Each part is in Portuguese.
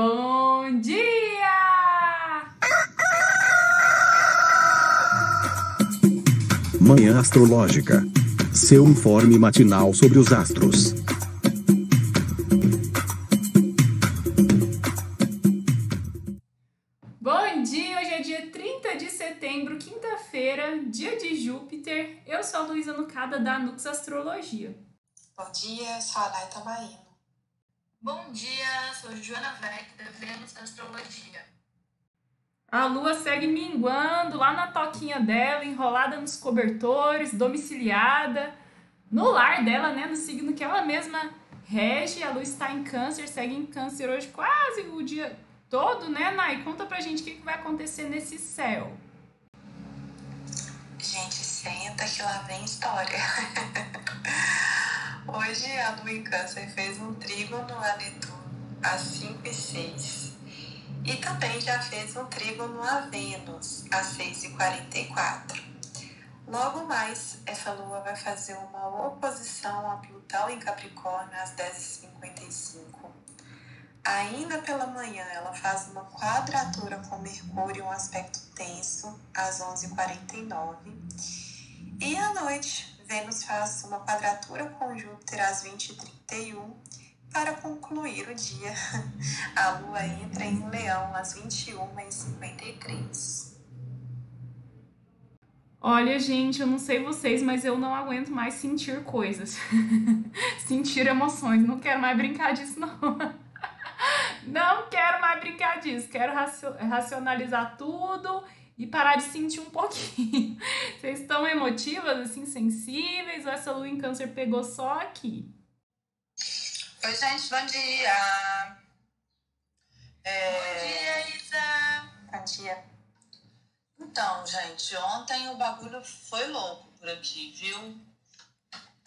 Bom dia! Manhã Astrológica. Seu informe matinal sobre os astros. Bom dia! Hoje é dia 30 de setembro, quinta-feira, dia de Júpiter. Eu sou a Luísa Nucada da Nux Astrologia. Bom dia, sou a Nay Tamaíno. Bom dia, sou Joana Vec, da Vênus Astrologia. A lua segue minguando lá na toquinha dela, enrolada nos cobertores, domiciliada, no lar dela, né? No signo que ela mesma rege. A lua está em câncer, segue em câncer hoje quase o dia todo, né, Nai? Conta pra gente o que vai acontecer nesse céu. Gente, senta que lá vem história. Hoje a lua em câncer fez um trígono a Netuno às 5 e 6 e também já fez um trígono a Vênus às 6 e 44 Logo mais, essa lua vai fazer uma oposição a Plutão em Capricórnio às 10h55. Ainda pela manhã, ela faz uma quadratura com Mercúrio, um aspecto tenso, às 11h49. E à noite, Vênus faz uma quadratura com Júpiter às 20h31 para concluir o dia. A Lua entra em Leão às 21h53. Olha, gente, eu não sei vocês, mas eu não aguento mais sentir coisas. sentir emoções. Não quero mais brincar disso, não. não quero mais brincar disso. Quero racionalizar tudo e parar de sentir um pouquinho. Estão emotivas, assim, sensíveis, ou essa lua em câncer pegou só aqui? Oi, gente, bom dia! É... Bom dia, Isa! Bom dia. Então, gente, ontem o bagulho foi louco por aqui, viu?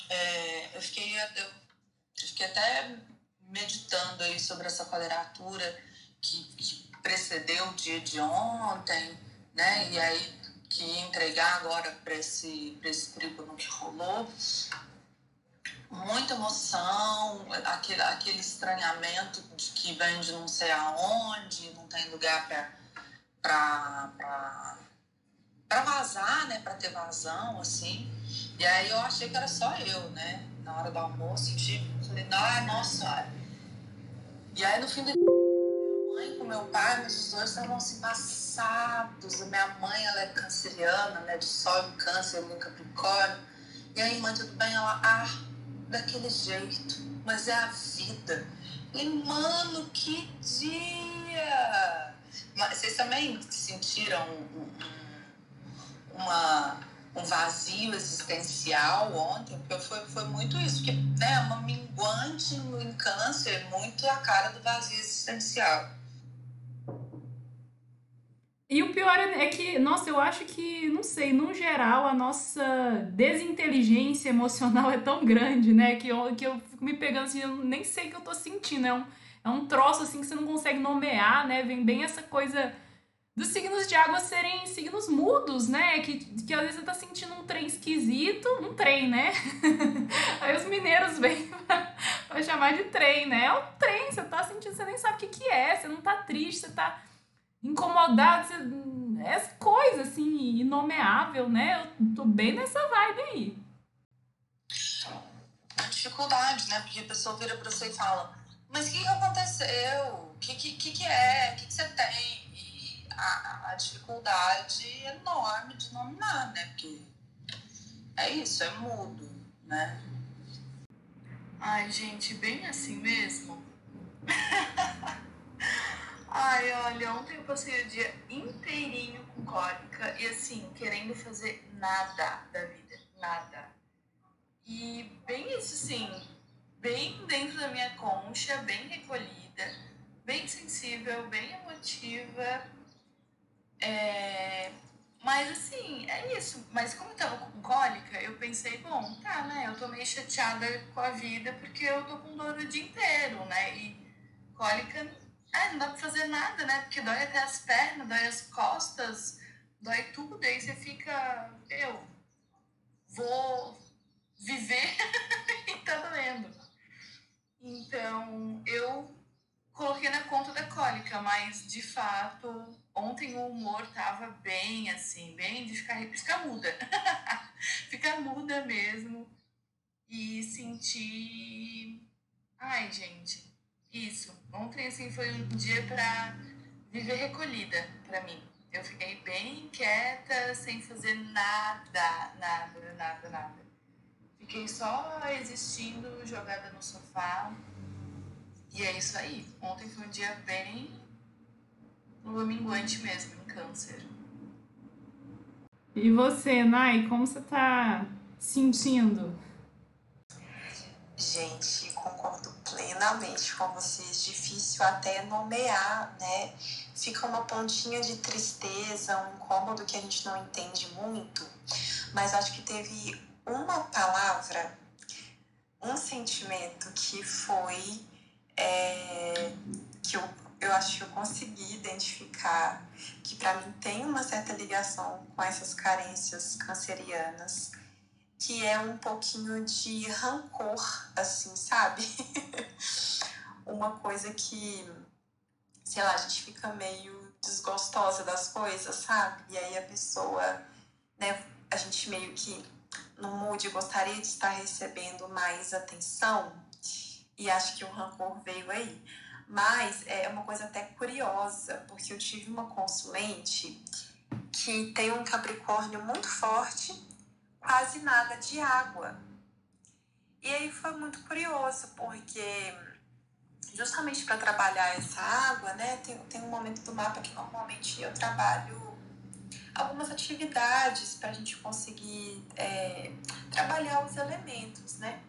É, eu, fiquei, eu, eu fiquei até meditando aí sobre essa quadratura que, que precedeu o dia de ontem né? E aí que entregar agora para esse, esse trígono que rolou. Muita emoção, aquele, aquele estranhamento de que vem de não sei aonde, não tem lugar para vazar, né? Para ter vazão, assim. E aí eu achei que era só eu, né? Na hora do almoço, tipo, falei, nossa. E aí no fim do meu pai, os dois estavam assim passados. A minha mãe, ela é canceriana, né? De sol câncer, em capricórnio. E aí, mãe, tudo bem? Ela, ah, daquele jeito. Mas é a vida. E, mano, que dia! Mas vocês também sentiram um, um, uma, um vazio existencial ontem? Porque foi, foi muito isso. Porque, né, uma minguante em câncer, muito a cara do vazio existencial. E o pior é que, nossa, eu acho que, não sei, no geral, a nossa desinteligência emocional é tão grande, né? Que eu, que eu fico me pegando assim, eu nem sei o que eu tô sentindo. É um, é um troço assim que você não consegue nomear, né? Vem bem essa coisa dos signos de água serem signos mudos, né? Que, que às vezes você tá sentindo um trem esquisito, um trem, né? Aí os mineiros vêm pra, pra chamar de trem, né? É um trem, você tá sentindo, você nem sabe o que, que é, você não tá triste, você tá incomodado, você, é coisa assim, inomeável, né? Eu tô bem nessa vibe aí. A dificuldade, né? Porque a pessoa vira pra você e fala, mas o que, que aconteceu? O que, que, que, é? O que, que você tem? E a, a dificuldade enorme de nominar, né? Porque é isso, é mudo, né? Ai, gente, bem assim mesmo. Ai, olha, ontem eu passei o dia inteirinho com cólica e assim, querendo fazer nada da vida, nada. E bem isso assim, bem dentro da minha concha, bem recolhida, bem sensível, bem emotiva. É... Mas assim, é isso. Mas como eu tava com cólica, eu pensei, bom, tá, né? Eu tô meio chateada com a vida porque eu tô com dor o dia inteiro, né? E cólica é, não dá pra fazer nada, né? Porque dói até as pernas, dói as costas, dói tudo. Aí você fica, eu vou viver e tá doendo. Então, eu coloquei na conta da cólica, mas de fato, ontem o humor tava bem assim, bem de ficar, ficar muda. ficar muda mesmo. E sentir. Ai, gente, isso. Ontem assim foi um dia para viver recolhida para mim. Eu fiquei bem quieta, sem fazer nada, nada, nada, nada. Fiquei só existindo, jogada no sofá. E é isso aí. Ontem foi um dia bem minguante mesmo, em câncer. E você, Nai, como você tá sentindo? Gente, plenamente com vocês. Difícil até nomear, né? Fica uma pontinha de tristeza, um incômodo que a gente não entende muito. Mas acho que teve uma palavra, um sentimento que foi é, que eu, eu acho que eu consegui identificar, que para mim tem uma certa ligação com essas carências cancerianas, que é um pouquinho de rancor, assim, sabe? uma coisa que, sei lá, a gente fica meio desgostosa das coisas, sabe? E aí a pessoa, né, a gente meio que no mood gostaria de estar recebendo mais atenção, e acho que o rancor veio aí. Mas é uma coisa até curiosa, porque eu tive uma consulente que tem um Capricórnio muito forte, quase nada de água. E aí foi muito curioso, porque justamente para trabalhar essa água, né, tem, tem um momento do mapa que normalmente eu trabalho algumas atividades para a gente conseguir é, trabalhar os elementos, né?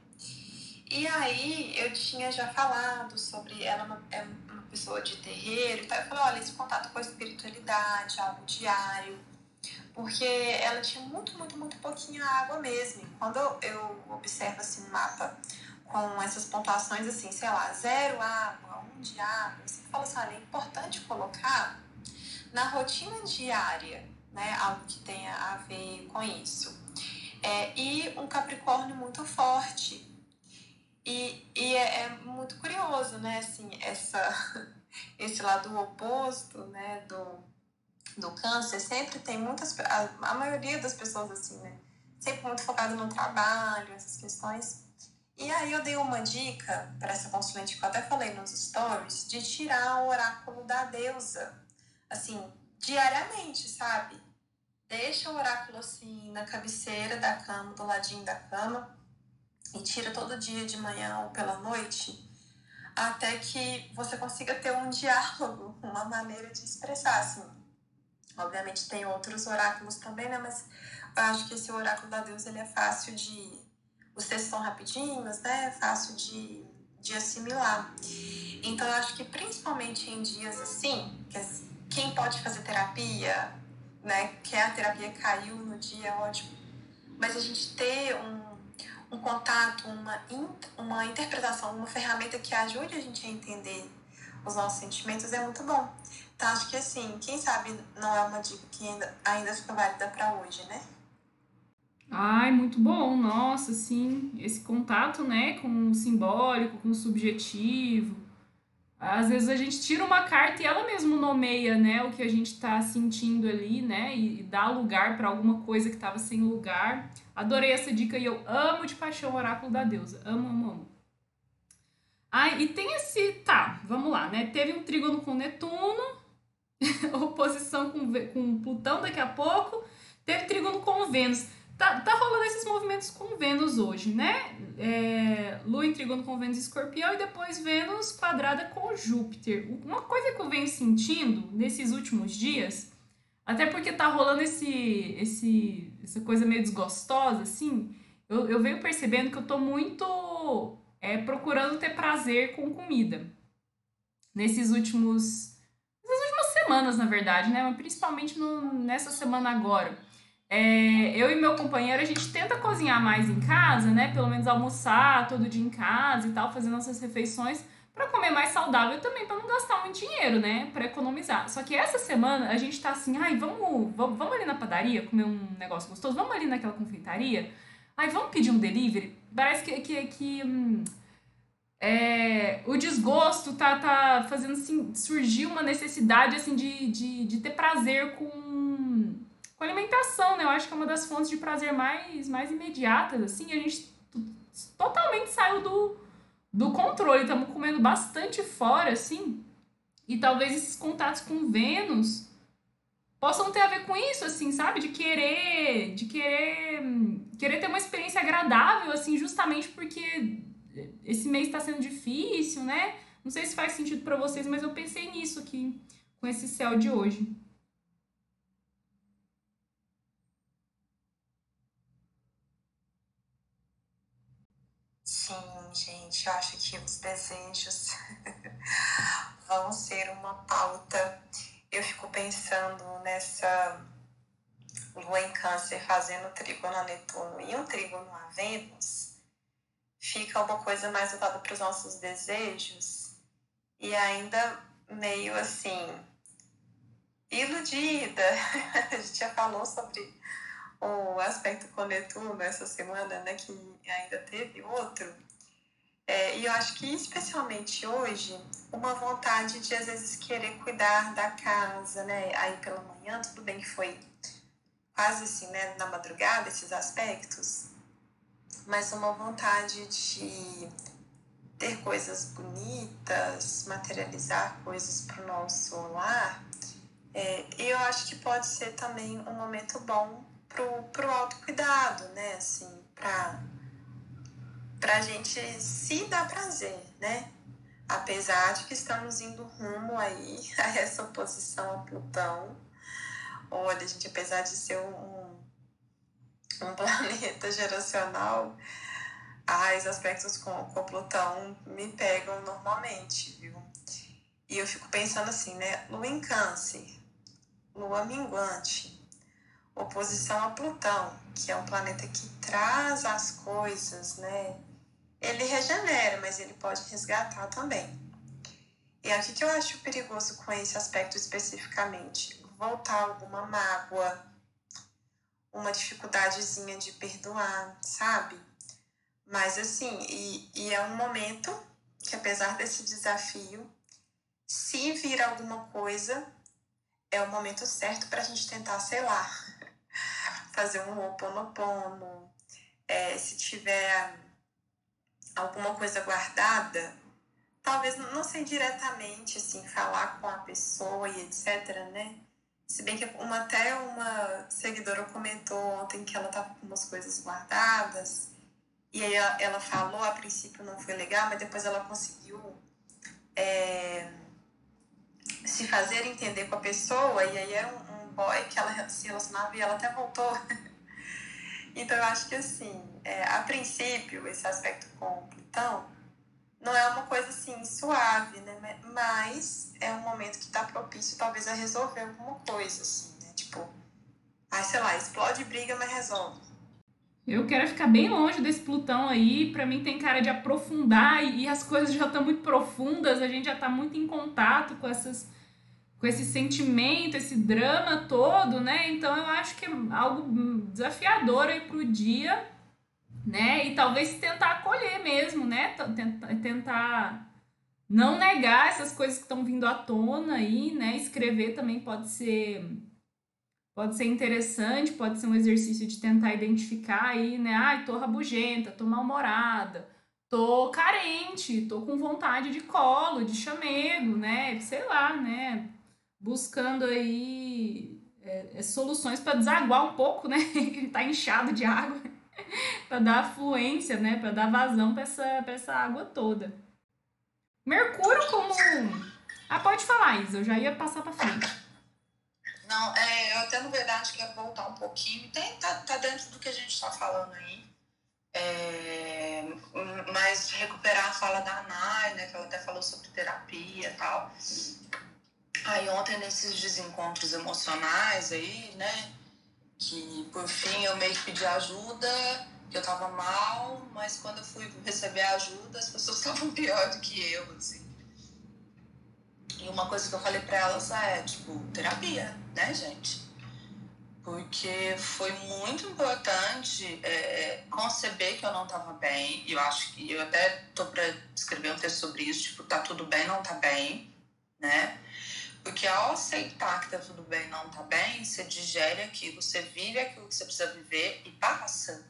E aí eu tinha já falado sobre ela é uma pessoa de terreiro, então eu falei, olha, esse contato com a espiritualidade, algo diário, porque ela tinha muito, muito, muito pouquinho água mesmo. quando eu observo assim um mapa com essas pontuações assim, sei lá, zero água, um de água, você fala assim, olha, é importante colocar na rotina diária, né, algo que tenha a ver com isso. É, e um Capricórnio muito forte, e, e é, é, muito curioso, né, assim, essa, esse lado oposto, né, do, do câncer, sempre tem muitas, a, maioria das pessoas, assim, né, sempre muito focado no trabalho, essas questões. E aí eu dei uma dica para essa consulente que eu até falei nos stories, de tirar o oráculo da deusa, assim, diariamente, sabe? Deixa o oráculo assim na cabeceira da cama, do ladinho da cama, e tira todo dia de manhã ou pela noite, até que você consiga ter um diálogo, uma maneira de expressar, assim. Obviamente tem outros oráculos também, né? Mas eu acho que esse oráculo da Deus ele é fácil de. Os textos são rapidinhos, né? É fácil de, de assimilar. Então eu acho que principalmente em dias assim, que quem pode fazer terapia, né? Que a terapia caiu no dia, é ótimo. Mas a gente ter um um contato, uma, uma interpretação, uma ferramenta que ajude a gente a entender os nossos sentimentos é muito bom. Então, acho que assim, quem sabe não é uma dica que ainda, ainda fica válida para hoje, né? Ai, muito bom, nossa, sim, esse contato, né, com o simbólico, com o subjetivo, às vezes a gente tira uma carta e ela mesmo nomeia, né, o que a gente está sentindo ali, né, e, dá lugar para alguma coisa que estava sem lugar. Adorei essa dica e eu amo de paixão o oráculo da deusa. Amo, amo, amo. Ah, e tem esse, tá, vamos lá, né? Teve um trígono com Netuno, oposição com, com Plutão daqui a pouco, teve trígono com Vênus. Tá, tá rolando esses movimentos com Vênus hoje, né? É, Lua em trígono com Vênus e Escorpião e depois Vênus quadrada com Júpiter. Uma coisa que eu venho sentindo nesses últimos dias, até porque tá rolando esse, esse, essa coisa meio desgostosa, assim, eu, eu venho percebendo que eu tô muito é, procurando ter prazer com comida. Nesses últimos. Semanas, na verdade, né? Mas principalmente no, nessa semana agora. É, eu e meu companheiro, a gente tenta cozinhar mais em casa, né? Pelo menos almoçar todo dia em casa e tal, fazer nossas refeições para comer mais saudável também para não gastar muito dinheiro, né? Para economizar. Só que essa semana a gente tá assim, ai, vamos, vamos, vamos ali na padaria comer um negócio gostoso, vamos ali naquela confeitaria, ai, vamos pedir um delivery. Parece que, que, que hum, é, o desgosto tá, tá fazendo assim, surgir uma necessidade assim de, de, de ter prazer com, com alimentação, né? Eu acho que é uma das fontes de prazer mais, mais imediatas, assim, a gente totalmente saiu do, do controle, estamos comendo bastante fora, assim, e talvez esses contatos com Vênus possam ter a ver com isso, assim, sabe? De querer, de querer, querer ter uma experiência agradável, assim, justamente porque esse mês está sendo difícil, né? Não sei se faz sentido para vocês, mas eu pensei nisso aqui com esse céu de hoje. Sim, gente, eu acho que os desejos vão ser uma pauta. Eu fico pensando nessa lua em câncer fazendo trígono a Netuno e um trígono a Vênus fica uma coisa mais voltada para os nossos desejos e ainda meio assim iludida. A gente já falou sobre o aspecto com Netuno essa semana, né, que ainda teve outro. É, e eu acho que especialmente hoje, uma vontade de às vezes querer cuidar da casa, né? Aí pela manhã, tudo bem que foi quase assim, né, na madrugada, esses aspectos, mas uma vontade de ter coisas bonitas, materializar coisas para o nosso lar. É, e eu acho que pode ser também um momento bom pro, pro autocuidado, né? Assim, pra, pra gente se dar prazer, né? Apesar de que estamos indo rumo aí a essa oposição a Plutão. Olha, gente, apesar de ser um, um planeta geracional, os aspectos com, com Plutão me pegam normalmente, viu? E eu fico pensando assim, né? Lua em Câncer, Lua minguante, oposição a Plutão, que é um planeta que traz as coisas, né? Ele regenera, mas ele pode resgatar também. E aqui que eu acho perigoso com esse aspecto especificamente, voltar alguma mágoa, uma dificuldadezinha de perdoar, sabe? Mas assim, e, e é um momento que apesar desse desafio, se vir alguma coisa, é o momento certo para a gente tentar, sei lá, fazer um oponopono. É, se tiver alguma coisa guardada, talvez não sei diretamente assim falar com a pessoa e etc, né? Se bem que uma, até uma seguidora comentou ontem que ela estava com umas coisas guardadas. E aí ela, ela, falou, a princípio não foi legal, mas depois ela conseguiu é, se fazer entender com a pessoa. E aí era um, um boy que ela se relacionava e ela até voltou. então eu acho que assim, é, a princípio, esse aspecto com Plutão não é uma coisa assim suave, né? Mas é um momento que está propício talvez a resolver alguma coisa, assim, né? Tipo, ai, sei lá, explode briga, mas resolve. Eu quero ficar bem longe desse Plutão aí. Para mim tem cara de aprofundar e, as coisas já estão muito profundas. A gente já está muito em contato com essas, com esse sentimento, esse drama todo, né? Então eu acho que é algo desafiador aí pro dia né? E talvez tentar acolher mesmo, né? Tentar não negar essas coisas que estão vindo à tona aí, né? Escrever também pode ser pode ser interessante, pode ser um exercício de tentar identificar aí, né? Ai, tô rabugenta, tô mal-humorada, tô carente, tô com vontade de colo, de chamego, né? Sei lá, né? Buscando aí é, é, soluções para desaguar um pouco, né? que tá inchado de água. para dar fluência, né, para dar vazão para essa, essa água toda. Mercúrio como Ah, pode falar, Isa, eu já ia passar para frente. Não, é, eu até na verdade quero voltar um pouquinho, tem, tá, tá dentro do que a gente está falando aí. É, mas recuperar a fala da Nai, né, que ela até falou sobre terapia e tal. Aí ontem nesses desencontros emocionais aí, né, que por fim eu meio que pedi ajuda, que eu tava mal, mas quando eu fui receber ajuda, as pessoas estavam pior do que eu, assim. E uma coisa que eu falei pra elas é, tipo, terapia, né, gente? porque foi muito importante é, conceber que eu não estava bem. E eu acho que eu até tô para escrever um texto sobre isso, tipo, tá tudo bem, não tá bem, né? Porque ao aceitar que tá tudo bem, não tá bem, você digere aquilo, você vive aquilo que você precisa viver e passa,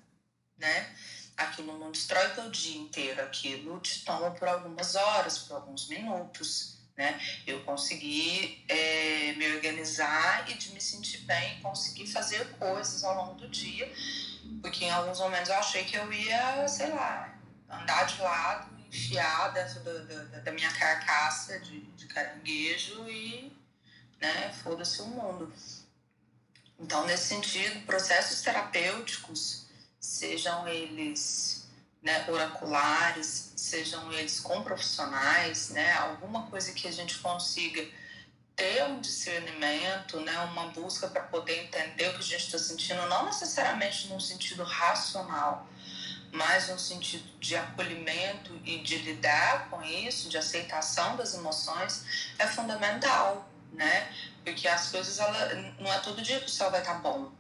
né? Aquilo não destrói teu dia inteiro, aquilo te toma por algumas horas, por alguns minutos né? Eu consegui é, me organizar e de me sentir bem, conseguir fazer coisas ao longo do dia, porque em alguns momentos eu achei que eu ia, sei lá, andar de lado, enfiar dentro do, do, da minha carcaça de, de caranguejo e, né, foda-se o mundo. Então, nesse sentido, processos terapêuticos, sejam eles né, oraculares, sejam eles com profissionais, né, alguma coisa que a gente consiga ter um discernimento, né, uma busca para poder entender o que a gente está sentindo, não necessariamente num sentido racional, mas no sentido de acolhimento e de lidar com isso, de aceitação das emoções, é fundamental, né? Porque as coisas, ela, não é todo dia que o céu vai estar tá bom.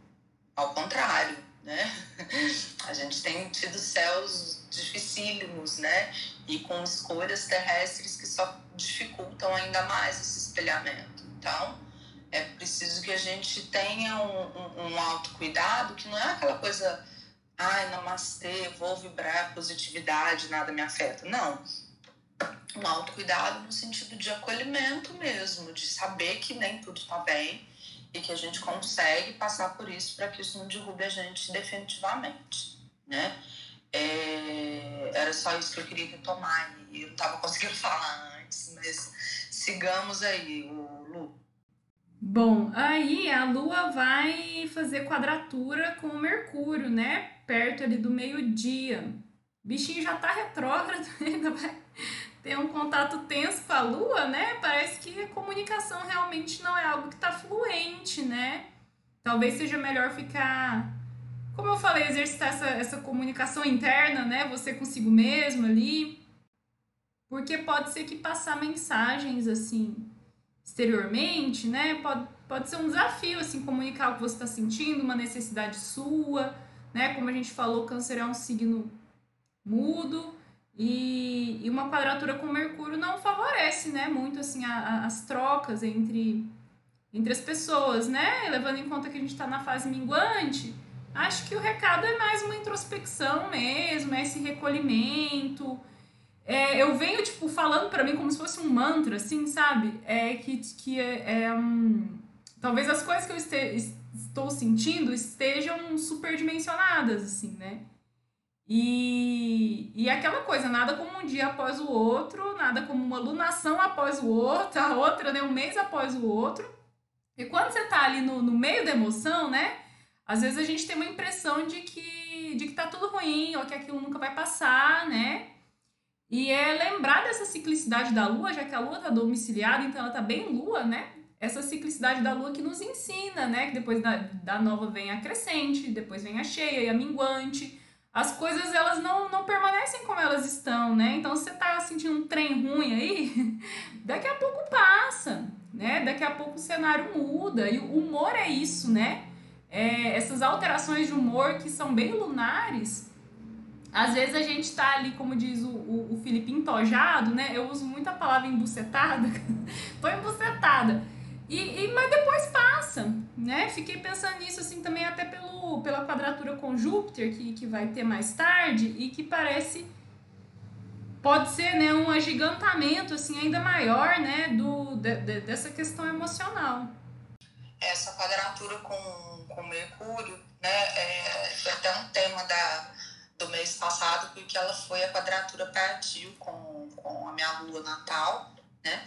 Ao contrário, né? A gente tem tido céus dificílimos, né? E com escolhas terrestres que só dificultam ainda mais esse espelhamento. Então, é preciso que a gente tenha um, um, um autocuidado que não é aquela coisa, ai, namastê, vou vibrar positividade, nada me afeta. Não. Um autocuidado no sentido de acolhimento mesmo, de saber que nem tudo está bem e que a gente consegue passar por isso para que isso não derrube a gente definitivamente, né? É, era só isso que eu queria retomar e eu não estava conseguindo falar antes, mas sigamos aí, o Lu. Bom, aí a Lua vai fazer quadratura com o Mercúrio, né? Perto ali do meio-dia. Bichinho já tá retrógrado, ainda vai ter um contato tenso com a Lua, né? Parece que a comunicação realmente não é algo que tá fluente, né? Talvez seja melhor ficar, como eu falei, exercitar essa, essa comunicação interna, né? Você consigo mesmo ali. Porque pode ser que passar mensagens assim exteriormente, né? Pode, pode ser um desafio, assim, comunicar o que você está sentindo, uma necessidade sua, né? Como a gente falou, câncer é um signo mudo. E, e uma quadratura com Mercúrio não favorece, né, muito assim a, a, as trocas entre, entre as pessoas, né? Levando em conta que a gente está na fase minguante, acho que o recado é mais uma introspecção mesmo, é esse recolhimento. É, eu venho, tipo, falando para mim como se fosse um mantra, assim, sabe? É que, que é, é um... Talvez as coisas que eu este, estou sentindo estejam superdimensionadas, assim, né? E, e aquela coisa, nada como um dia após o outro, nada como uma lunação após o outro, a outra, né, um mês após o outro. E quando você tá ali no, no meio da emoção, né, às vezes a gente tem uma impressão de que, de que tá tudo ruim, ou que aquilo nunca vai passar, né? E é lembrar dessa ciclicidade da lua, já que a lua tá domiciliada, então ela tá bem lua, né? Essa ciclicidade da lua que nos ensina, né? Que depois da, da nova vem a crescente, depois vem a cheia e a minguante as coisas elas não, não permanecem como elas estão, né? Então, se você tá sentindo um trem ruim aí, daqui a pouco passa, né? Daqui a pouco o cenário muda. E o humor é isso, né? É, essas alterações de humor que são bem lunares, às vezes a gente tá ali, como diz o, o, o Felipe, entojado, né? Eu uso muito a palavra embucetada. Tô embucetada. E, e, mas depois passa, né? Fiquei pensando nisso assim também até pelo, pela quadratura com Júpiter que, que vai ter mais tarde e que parece pode ser né, um agigantamento assim ainda maior né do de, de, dessa questão emocional. Essa quadratura com, com Mercúrio, né, é, foi até um tema da, do mês passado porque ela foi a quadratura partiu com, com a minha lua natal, né?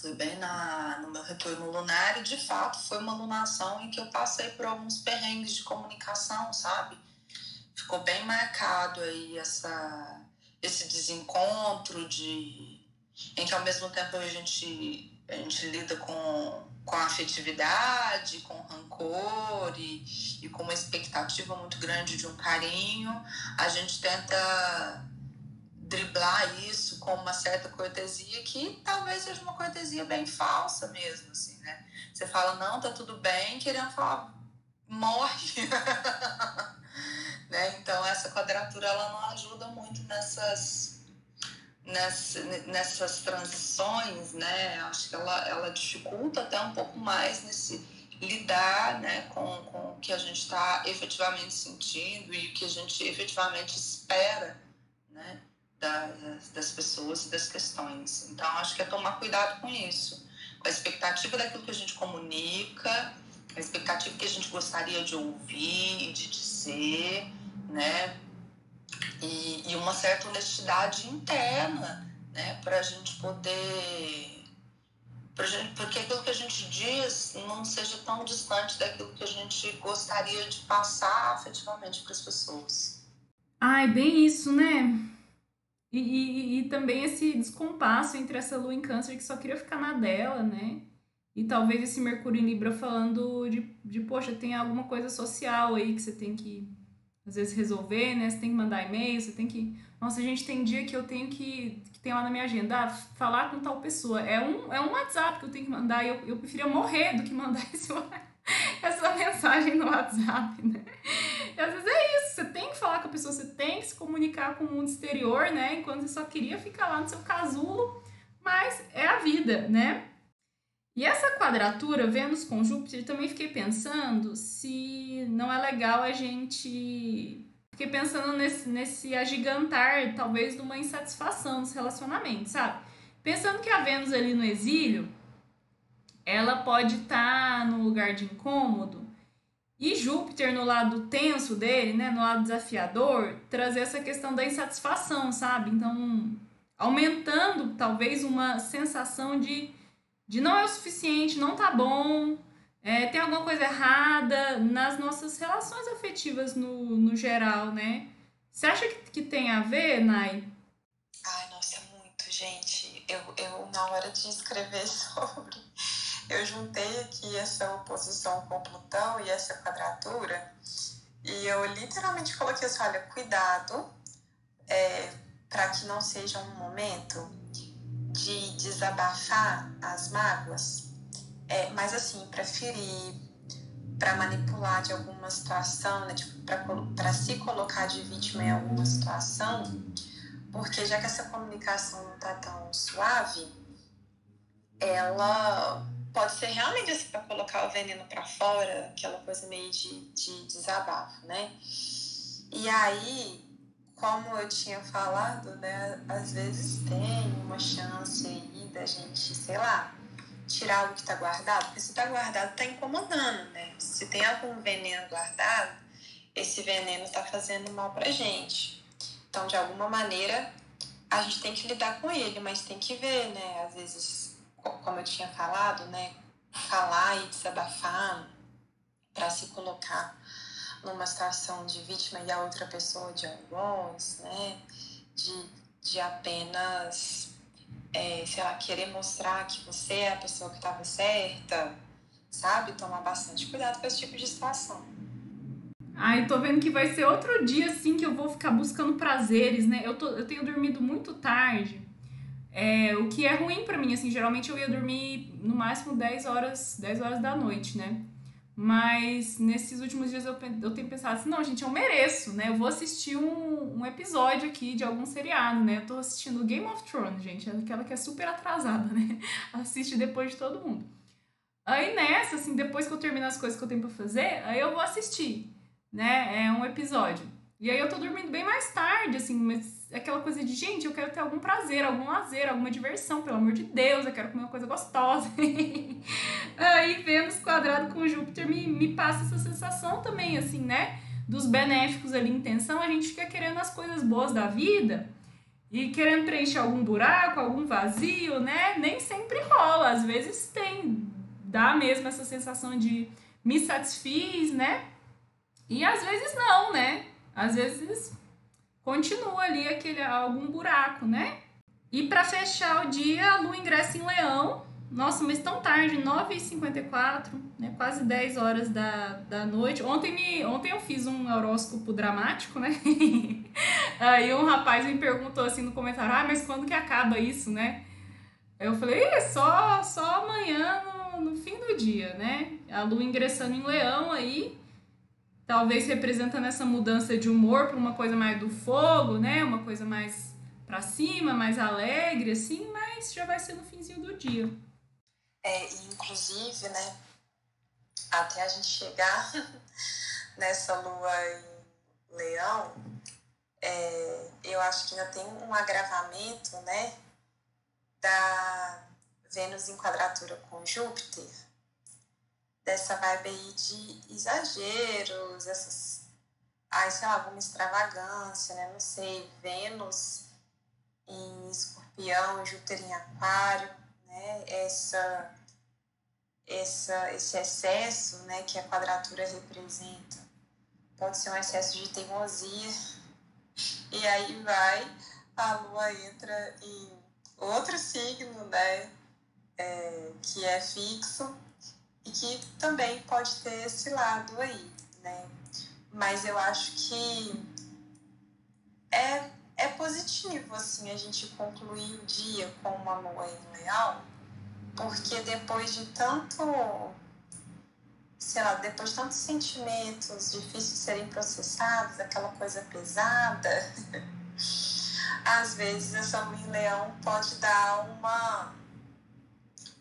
Foi bem na, no meu retorno lunar e, de fato, foi uma lunação em que eu passei por alguns perrengues de comunicação, sabe? Ficou bem marcado aí essa, esse desencontro de... em que, ao mesmo tempo, a gente, a gente lida com, com a afetividade, com rancor e, e com uma expectativa muito grande de um carinho. A gente tenta driblar isso como uma certa cortesia que talvez seja uma cortesia bem falsa mesmo, assim, né? Você fala, não, tá tudo bem, querendo falar, morre. né? Então, essa quadratura, ela não ajuda muito nessas, nessas, nessas transições, né? Acho que ela, ela dificulta até um pouco mais nesse lidar né, com, com o que a gente está efetivamente sentindo e o que a gente efetivamente espera né, das, das pessoas e das questões. Então, acho que é tomar cuidado com isso, com a expectativa daquilo que a gente comunica, a expectativa que a gente gostaria de ouvir e de dizer, né? E, e uma certa honestidade interna, né? Para a gente poder porque aquilo que a gente diz não seja tão distante daquilo que a gente gostaria de passar afetivamente para as pessoas. Ai, bem isso, né? E, e, e, também esse descompasso entre essa lua em câncer que só queria ficar na dela, né? E talvez esse Mercúrio em Libra falando de, de poxa, tem alguma coisa social aí que você tem que, às vezes, resolver, né? Você tem que mandar e-mail, você tem que nossa, gente, tem dia que eu tenho que, que tem lá na minha agenda, ah, falar com tal pessoa. É um, é um WhatsApp que eu tenho que mandar e eu, eu preferia morrer do que mandar esse, essa mensagem no WhatsApp, né? E às vezes é isso, você tem que falar com a pessoa, você tem que se comunicar com o mundo exterior, né? Enquanto você só queria ficar lá no seu casulo, mas é a vida, né? E essa quadratura, Vênus com Júpiter, também fiquei pensando se não é legal a gente Fiquei pensando nesse, nesse agigantar, talvez, de uma insatisfação nos relacionamentos, sabe? Pensando que a Vênus ali no exílio, ela pode estar tá no lugar de incômodo e Júpiter no lado tenso dele, né, no lado desafiador, trazer essa questão da insatisfação, sabe? Então, aumentando talvez uma sensação de, de não é o suficiente, não tá bom, é, tem alguma coisa errada nas nossas relações afetivas no, no geral, né? Você acha que, que tem a ver, Nai? Ai, nossa, muito, gente. Eu, eu, na hora de escrever sobre, eu juntei aqui essa oposição com Plutão e essa quadratura, e eu literalmente coloquei assim: olha, cuidado é, para que não seja um momento de desabafar as mágoas é, mas assim, para ferir, para manipular de alguma situação, né? Tipo, para se colocar de vítima em alguma situação, porque já que essa comunicação não tá tão suave, ela pode ser realmente assim para colocar o veneno para fora, aquela coisa meio de, de desabafo, né? E aí, como eu tinha falado, né, às vezes tem uma chance aí da gente, sei lá, tirar algo que está guardado, porque se está guardado está incomodando, né? Se tem algum veneno guardado, esse veneno está fazendo mal para gente. Então, de alguma maneira, a gente tem que lidar com ele, mas tem que ver, né? Às vezes, como eu tinha falado, né? Falar e desabafar para se colocar numa situação de vítima e a outra pessoa de algoz, né? De, de apenas é, sei lá, querer mostrar que você é a pessoa que estava certa, sabe? Tomar bastante cuidado com esse tipo de situação. Ai, tô vendo que vai ser outro dia assim que eu vou ficar buscando prazeres, né? Eu, tô, eu tenho dormido muito tarde, é, o que é ruim para mim, assim, geralmente eu ia dormir no máximo 10 horas, 10 horas da noite, né? Mas nesses últimos dias eu, eu tenho pensado assim, não, gente, eu mereço, né? Eu vou assistir um, um episódio aqui de algum seriado, né? Eu tô assistindo Game of Thrones, gente, aquela que é super atrasada, né? Assiste depois de todo mundo. Aí nessa, assim, depois que eu terminar as coisas que eu tenho pra fazer, aí eu vou assistir, né? É um episódio. E aí eu tô dormindo bem mais tarde, assim, mas aquela coisa de, gente, eu quero ter algum prazer, algum lazer, alguma diversão, pelo amor de Deus, eu quero comer uma coisa gostosa. aí Vênus quadrado com Júpiter me, me passa essa sensação também, assim, né? Dos benéficos ali em tensão, a gente fica querendo as coisas boas da vida e querendo preencher algum buraco, algum vazio, né? Nem sempre rola, às vezes tem, dá mesmo essa sensação de me satisfiz, né? E às vezes não, né? Às vezes continua ali aquele algum buraco, né? E para fechar o dia, a lua ingressa em Leão, Nossa, mas tão tarde, 9h54, né? Quase 10 horas da, da noite. Ontem, me, ontem eu fiz um horóscopo dramático, né? Aí um rapaz me perguntou assim no comentário, ah, mas quando que acaba isso, né? Eu falei, é só, só amanhã no, no fim do dia, né? A lua ingressando em leão aí, talvez representando essa mudança de humor para uma coisa mais do fogo, né? Uma coisa mais para cima, mais alegre, assim, mas já vai ser no finzinho do dia. É, inclusive, né, até a gente chegar nessa lua em leão, é, eu acho que ainda tem um agravamento, né, da Vênus em quadratura com Júpiter, dessa vibe aí de exageros, essas, ai, sei lá, alguma extravagância, né, não sei, Vênus em escorpião, Júpiter em aquário, né, essa, essa, esse excesso né, que a quadratura representa. Pode ser um excesso de teimosia, e aí vai, a lua entra em outro signo, né, é, que é fixo, e que também pode ter esse lado aí, né, mas eu acho que é é positivo, assim, a gente concluir o dia com uma lua em leão, porque depois de tanto, sei lá, depois de tantos sentimentos difíceis de serem processados, aquela coisa pesada, às vezes essa lua em leão pode dar uma,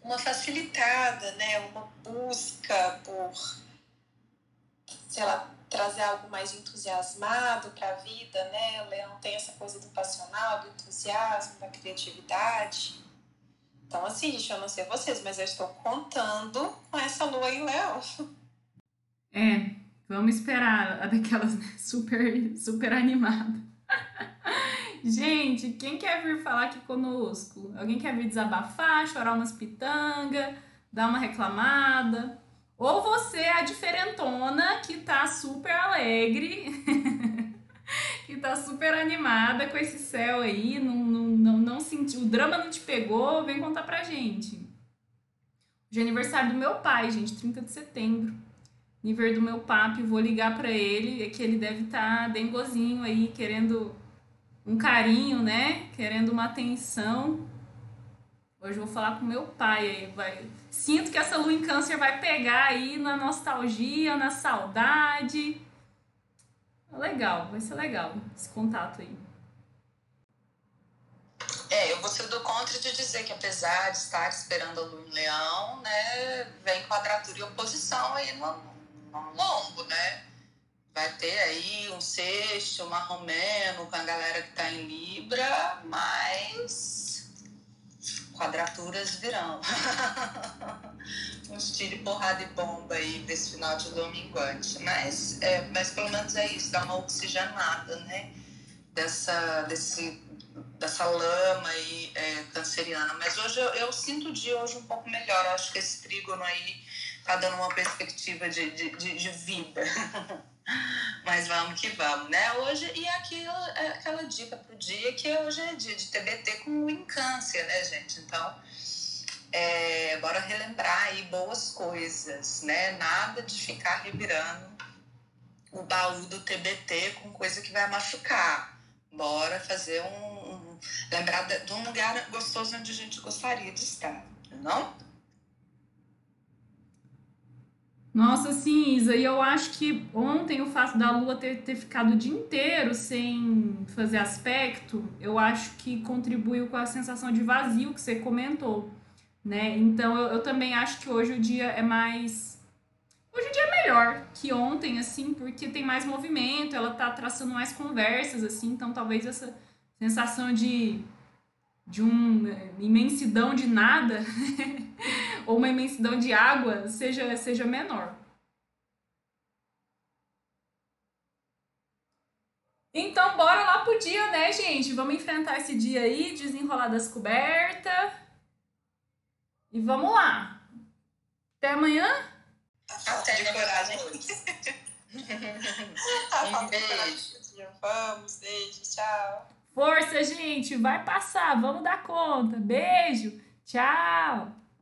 uma facilitada, né, uma busca por, sei lá, trazer algo mais entusiasmado para a vida, né? O leão tem essa coisa do passional, do entusiasmo, da criatividade. Então, assim, gente, eu não sei vocês, mas eu estou contando com essa lua em leão. É, vamos esperar a daquelas super, super animada. Gente, quem quer vir falar aqui conosco? Alguém quer vir desabafar, chorar umas pitangas, dar uma reclamada? Ou você é a diferentona que tá super alegre, que tá super animada com esse céu aí, não, não, não, não sentiu, o drama não te pegou, vem contar pra gente. Hoje é aniversário do meu pai, gente, 30 de setembro. Nível do meu papo, vou ligar para ele, é que ele deve estar tá dengozinho aí, querendo um carinho, né? Querendo uma atenção. Hoje eu vou falar com meu pai aí, vai. Sinto que essa lua em câncer vai pegar aí na nostalgia, na saudade. Legal, vai ser legal esse contato aí. É, eu vou ser do contra de dizer que apesar de estar esperando a lua em leão, né, vem quadratura e oposição aí no, no lombo, né? Vai ter aí um sexto, uma romeno com a galera que tá em Libra, mas quadraturas virão. Uns tiro, porrada e bomba aí pra esse final de dominguante. Mas, é, mas pelo menos é isso, dá uma oxigenada, né? Dessa, desse, dessa lama aí é, canceriana. Mas hoje eu, eu, sinto o dia hoje um pouco melhor. Eu acho que esse trígono aí tá dando uma perspectiva de, de, de, de vida. Mas vamos que vamos, né? Hoje, e é aquela dica pro dia que hoje é dia de TBT com o câncer, né, gente? Então, é, bora relembrar aí boas coisas, né? Nada de ficar revirando o baú do TBT com coisa que vai machucar. Bora fazer um. um lembrar de um lugar gostoso onde a gente gostaria de estar, não? Nossa, sim, Isa, e eu acho que ontem o fato da Lua ter, ter ficado o dia inteiro sem fazer aspecto, eu acho que contribuiu com a sensação de vazio que você comentou, né? Então eu, eu também acho que hoje o dia é mais. Hoje o dia é melhor que ontem, assim, porque tem mais movimento, ela tá traçando mais conversas, assim, então talvez essa sensação de, de uma imensidão de nada ou uma imensidão de água seja, seja menor. Então, bora lá pro dia, né, gente? Vamos enfrentar esse dia aí, desenrolar das cobertas. E vamos lá. Até amanhã? Até de coragem. um beijo. Vamos, beijo, tchau. Força, gente, vai passar, vamos dar conta. Beijo, tchau.